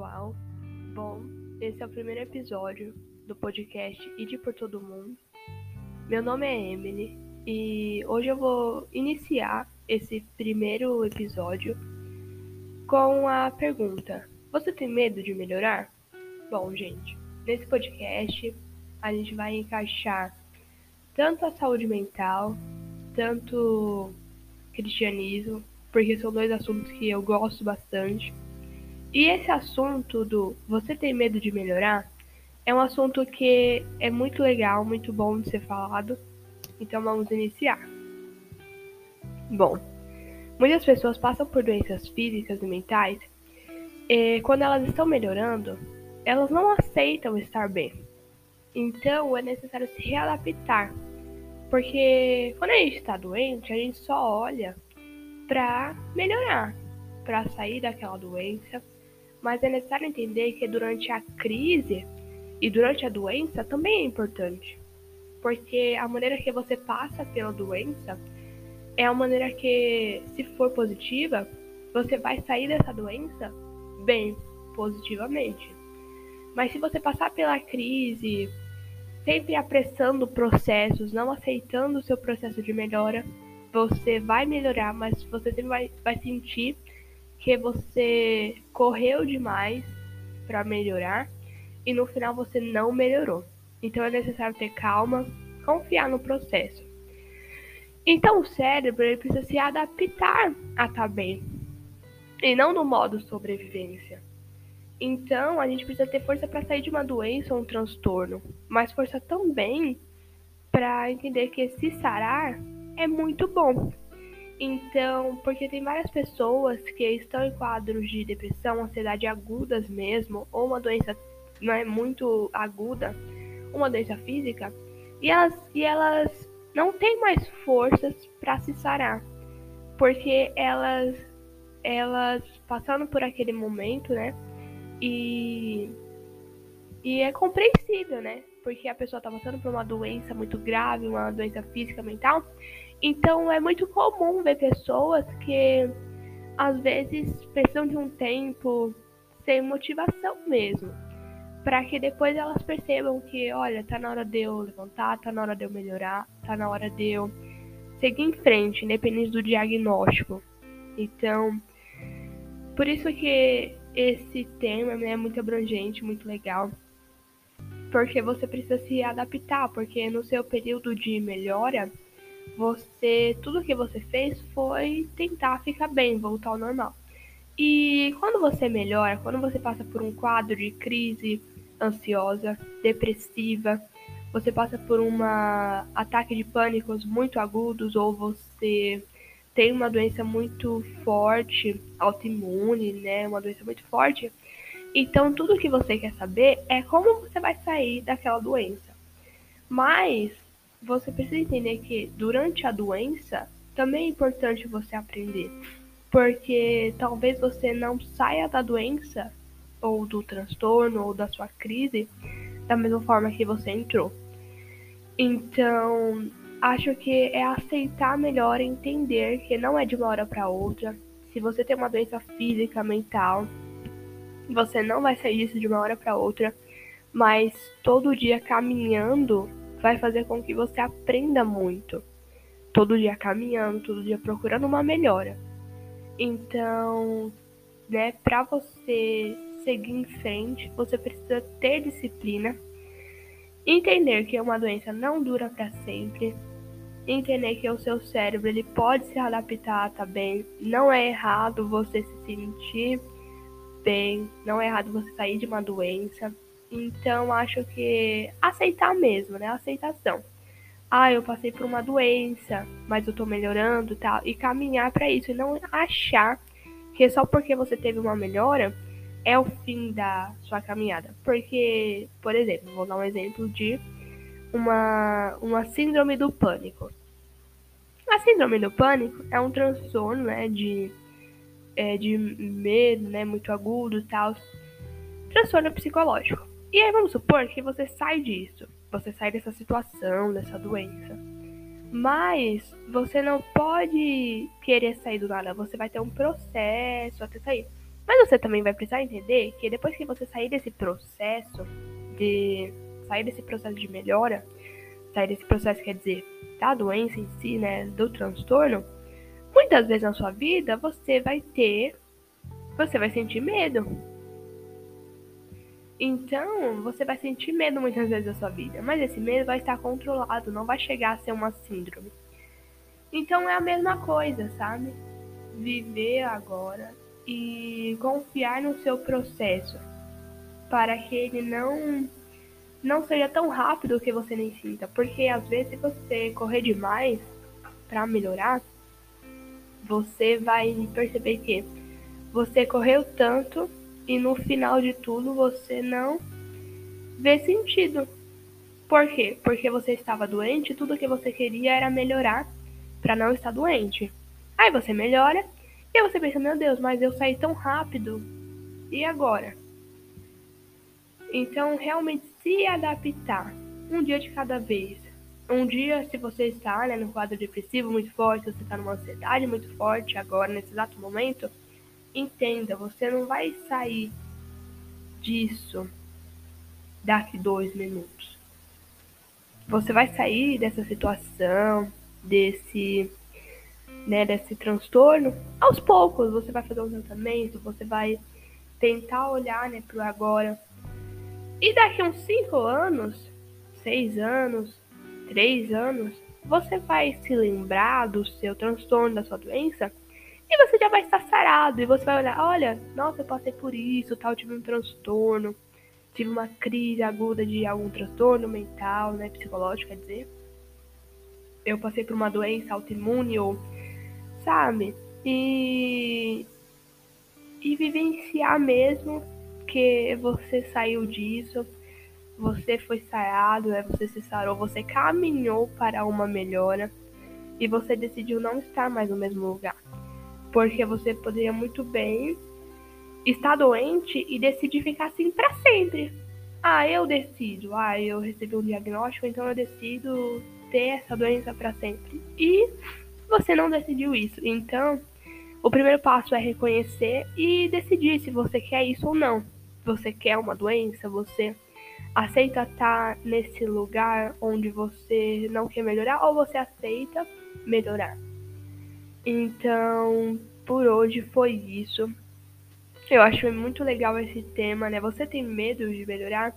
pessoal. Bom, esse é o primeiro episódio do podcast Ide por Todo Mundo. Meu nome é Emily e hoje eu vou iniciar esse primeiro episódio com a pergunta: Você tem medo de melhorar? Bom, gente, nesse podcast a gente vai encaixar tanto a saúde mental, tanto cristianismo, porque são dois assuntos que eu gosto bastante e esse assunto do você tem medo de melhorar é um assunto que é muito legal, muito bom de ser falado. Então vamos iniciar. Bom, muitas pessoas passam por doenças físicas e mentais e quando elas estão melhorando, elas não aceitam estar bem. Então é necessário se readaptar. Porque quando a gente está doente, a gente só olha para melhorar, para sair daquela doença mas é necessário entender que durante a crise e durante a doença também é importante. Porque a maneira que você passa pela doença é a maneira que, se for positiva, você vai sair dessa doença bem, positivamente. Mas se você passar pela crise, sempre apressando processos, não aceitando o seu processo de melhora, você vai melhorar, mas você sempre vai, vai sentir que você correu demais para melhorar e no final você não melhorou. Então é necessário ter calma, confiar no processo. Então o cérebro ele precisa se adaptar a estar tá bem e não no modo sobrevivência. Então a gente precisa ter força para sair de uma doença ou um transtorno, mas força também para entender que se sarar é muito bom. Então, porque tem várias pessoas que estão em quadros de depressão, ansiedade agudas mesmo, ou uma doença não é muito aguda, uma doença física, e elas, e elas não têm mais forças para se sarar, porque elas elas passando por aquele momento, né? E e é compreensível, né? Porque a pessoa está passando por uma doença muito grave, uma doença física, mental, então é muito comum ver pessoas que às vezes precisam de um tempo sem motivação mesmo, para que depois elas percebam que, olha, tá na hora de eu levantar, tá na hora de eu melhorar, tá na hora de eu seguir em frente, independente do diagnóstico. Então, por isso que esse tema né, é muito abrangente, muito legal. Porque você precisa se adaptar, porque no seu período de melhora, você tudo que você fez foi tentar ficar bem, voltar ao normal. E quando você melhora, quando você passa por um quadro de crise ansiosa, depressiva, você passa por um ataque de pânicos muito agudos ou você tem uma doença muito forte, autoimune, né, uma doença muito forte, então tudo que você quer saber é como você vai sair daquela doença. Mas você precisa entender que durante a doença também é importante você aprender. Porque talvez você não saia da doença, ou do transtorno, ou da sua crise, da mesma forma que você entrou. Então, acho que é aceitar melhor, entender que não é de uma hora para outra. Se você tem uma doença física, mental, você não vai sair disso de uma hora para outra, mas todo dia caminhando vai fazer com que você aprenda muito. Todo dia caminhando, todo dia procurando uma melhora. Então, né, para você seguir em frente, você precisa ter disciplina, entender que uma doença não dura para sempre, entender que o seu cérebro ele pode se adaptar também. Não é errado você se sentir bem, não é errado você sair de uma doença. Então acho que aceitar mesmo, né? Aceitação. Ah, eu passei por uma doença, mas eu tô melhorando, tal, e caminhar para isso e não achar que só porque você teve uma melhora é o fim da sua caminhada. Porque, por exemplo, vou dar um exemplo de uma, uma síndrome do pânico. A síndrome do pânico é um transtorno, né, de, é, de medo, né, muito agudo e tal. Transtorno psicológico. E aí vamos supor que você sai disso, você sai dessa situação, dessa doença. Mas você não pode querer sair do nada, você vai ter um processo até sair. Mas você também vai precisar entender que depois que você sair desse processo de sair desse processo de melhora, sair desse processo quer dizer da doença em si, né, do transtorno, muitas vezes na sua vida você vai ter você vai sentir medo. Então, você vai sentir medo muitas vezes da sua vida, mas esse medo vai estar controlado, não vai chegar a ser uma síndrome. Então é a mesma coisa, sabe? Viver agora e confiar no seu processo para que ele não não seja tão rápido que você nem sinta, porque às vezes se você correr demais para melhorar, você vai perceber que você correu tanto e no final de tudo você não vê sentido. Por quê? Porque você estava doente tudo que você queria era melhorar para não estar doente. Aí você melhora e você pensa, meu Deus, mas eu saí tão rápido. E agora? Então, realmente se adaptar um dia de cada vez. Um dia, se você está né, no quadro depressivo muito forte, se você está numa ansiedade muito forte agora, nesse exato momento, Entenda, você não vai sair disso daqui dois minutos. Você vai sair dessa situação, desse, né, desse transtorno aos poucos. Você vai fazer um tratamento, você vai tentar olhar, né, pro agora. E daqui uns cinco anos, seis anos, três anos, você vai se lembrar do seu transtorno, da sua doença e você já vai estar sarado. E você vai olhar, olha, nossa, eu passei por isso, tal, tive um transtorno, tive uma crise aguda de algum transtorno mental, né, psicológico, quer dizer. Eu passei por uma doença autoimune ou, sabe? E e vivenciar mesmo que você saiu disso, você foi sarado, né? você se sarou, você caminhou para uma melhora e você decidiu não estar mais no mesmo lugar. Porque você poderia muito bem estar doente e decidir ficar assim para sempre. Ah, eu decido. Ah, eu recebi um diagnóstico, então eu decido ter essa doença para sempre. E você não decidiu isso. Então, o primeiro passo é reconhecer e decidir se você quer isso ou não. Você quer uma doença? Você aceita estar nesse lugar onde você não quer melhorar ou você aceita melhorar? Então, por hoje foi isso. Eu acho muito legal esse tema, né? Você tem medo de melhorar?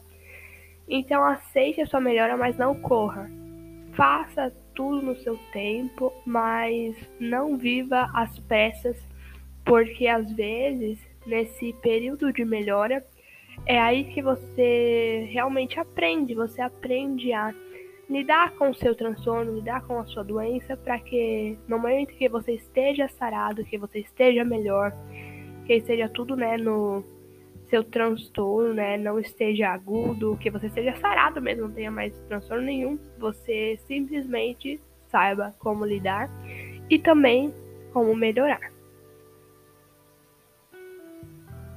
Então aceite a sua melhora, mas não corra. Faça tudo no seu tempo, mas não viva às pressas, porque às vezes, nesse período de melhora, é aí que você realmente aprende, você aprende a lidar com o seu transtorno, lidar com a sua doença, para que no momento que você esteja sarado, que você esteja melhor, que esteja tudo, né, no seu transtorno, né, não esteja agudo, que você esteja sarado mesmo, não tenha mais transtorno nenhum, você simplesmente saiba como lidar e também como melhorar.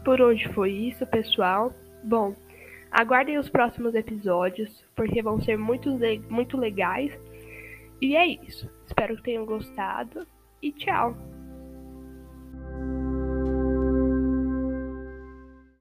Por hoje foi isso, pessoal. Bom, Aguardem os próximos episódios, porque vão ser muito, muito legais. E é isso. Espero que tenham gostado e tchau!